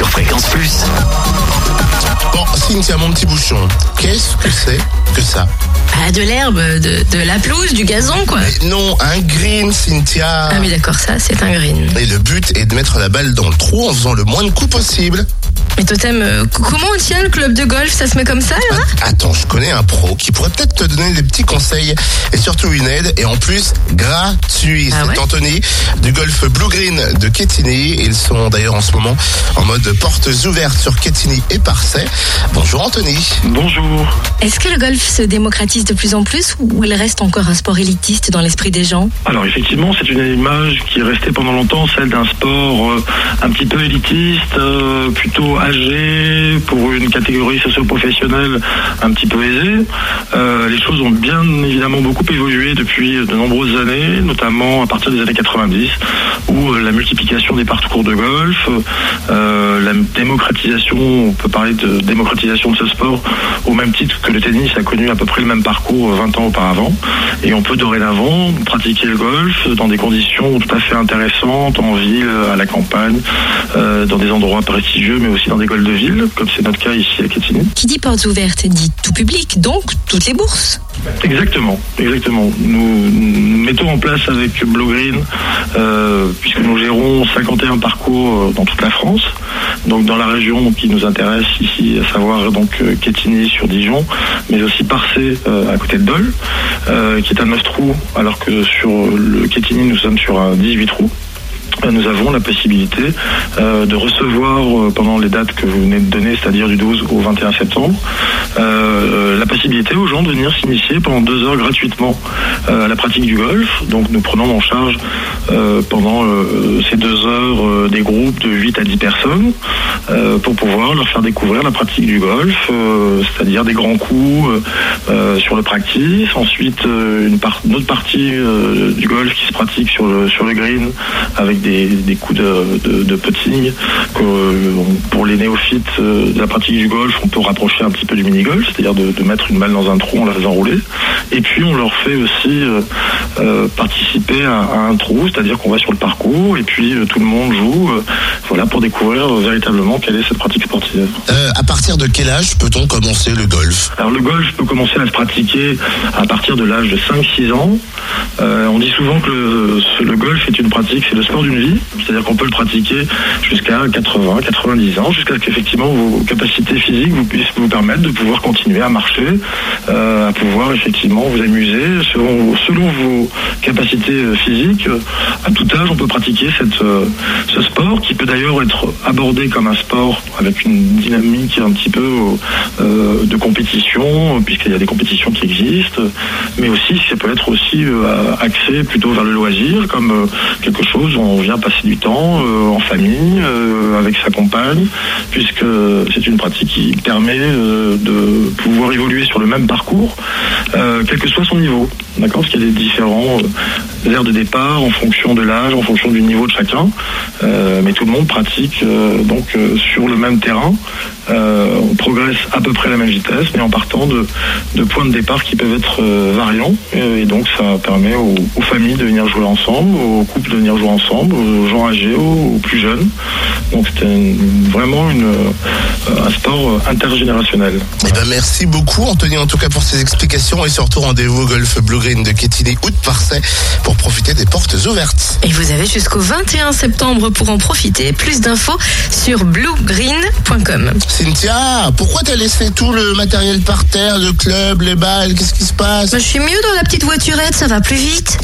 sur Fréquence Plus. Bon, Cynthia, mon petit bouchon, qu'est-ce que c'est que ça Ah, de l'herbe, de, de la pelouse, du gazon, quoi. Mais Non, un green, Cynthia. Ah, mais d'accord, ça, c'est un green. Et le but est de mettre la balle dans le trou en faisant le moins de coups possible. Mais Totem, euh, comment on tient le club de golf? Ça se met comme ça, là Attends, je connais un pro qui pourrait peut-être te donner des petits conseils et surtout une aide et en plus gratuit. Ah C'est ouais? Anthony du golf Blue Green de Quetigny. Ils sont d'ailleurs en ce moment en mode portes ouvertes sur Quetigny et Parçay. Bonjour Anthony. Bonjour. Est-ce que le golf se démocratise de plus en plus ou il reste encore un sport élitiste dans l'esprit des gens? Alors effectivement, c'est une image qui est restée pendant longtemps celle d'un sport euh, un petit peu élitiste, euh, plutôt pour une catégorie socio-professionnelle un petit peu aisée. Euh, les choses ont bien évidemment beaucoup évolué depuis de nombreuses années, notamment à partir des années 90, où euh, la multiplication des parcours de golf, euh, la démocratisation, on peut parler de démocratisation de ce sport, au même titre que le tennis a connu à peu près le même parcours 20 ans auparavant. Et on peut dorénavant pratiquer le golf dans des conditions tout à fait intéressantes, en ville, à la campagne, dans des endroits prestigieux, mais aussi dans golfs de ville, comme c'est notre cas ici à Quetigny. Qui dit portes ouvertes dit tout public, donc toutes les bourses. Exactement, exactement. Nous, nous mettons en place avec Blue Green, euh, puisque nous gérons 51 parcours euh, dans toute la France, donc dans la région qui nous intéresse ici, à savoir donc euh, Quetigny sur Dijon, mais aussi Parcé euh, à côté de Dole, euh, qui est à 9 trous, alors que sur le Quetigny nous sommes sur un 18 trous. Euh, Nous avons la possibilité euh, de recevoir euh, pendant les dates que vous venez de donner, c'est-à-dire du 12 au 21 septembre, la possibilité aux gens de venir s'initier pendant deux heures gratuitement à la pratique du golf. Donc nous prenons en charge pendant ces deux heures des groupes de 8 à 10 personnes pour pouvoir leur faire découvrir la pratique du golf, c'est-à-dire des grands coups sur le practice, ensuite une, autre partie du golf qui se pratique sur le, sur green avec des, des coups de, de, de putting euh, pour les néophytes euh, de la pratique du golf, on peut rapprocher un petit peu du mini-golf, c'est-à-dire de, de mettre une balle dans un trou en la faisant rouler. Et puis on leur fait aussi euh, euh, participer à, à un trou, c'est-à-dire qu'on va sur le parcours et puis euh, tout le monde joue, euh, voilà, pour découvrir euh, véritablement quelle est cette pratique sportive. Euh, à partir de quel âge peut-on commencer le golf? Alors le golf peut commencer à se pratiquer à partir de l'âge de 5-6 ans. Euh, on dit souvent que le, le golf est une pratique, c'est le sport vie, c'est-à-dire qu'on peut le pratiquer jusqu'à 80, 90 ans, jusqu'à ce qu'effectivement vos capacités physiques vous puissent vous permettre de pouvoir continuer à marcher, euh, à pouvoir effectivement vous amuser selon, vos capacités euh, physiques. euh, À tout âge, on peut pratiquer cette, ce sport qui peut d'ailleurs être abordé comme un sport avec une dynamique un petit peu de compétition, puisqu'il y a des compétitions qui existent, mais aussi ça peut être aussi axé plutôt vers le loisir, comme quelque chose où vient passer du temps euh, en famille, euh, avec sa compagne, puisque c'est une pratique qui permet euh, de pouvoir évoluer sur le même parcours, quel que soit son niveau. D'accord? Parce qu'il y a des différents aires de départ en fonction de l'âge, en fonction du niveau de chacun. Euh, mais tout le monde pratique euh, donc euh, sur le même terrain. Euh, on progresse à peu près à la même vitesse, mais en partant de, de points de départ qui peuvent être euh, variants. Et, et donc ça permet aux, aux familles de venir jouer ensemble, aux couples de venir jouer ensemble, aux gens âgés, aux, plus jeunes. Donc une- vraiment une, euh, un sport euh, intergénérationnel. Eh ben, merci beaucoup Anthony en tout cas pour ces explications et surtout rendez-vous au golf Blue Green de Quetigny ou de Parçay pour profiter des portes ouvertes. Et vous avez jusqu'au 21 septembre pour en profiter. Plus d'infos sur bluegreen.com. Cynthia, pourquoi t'as laissé tout le matériel par terre, le club, les balles, qu'est-ce qui se passe? Bah, je suis mieux dans la petite voiturette, ça va plus vite.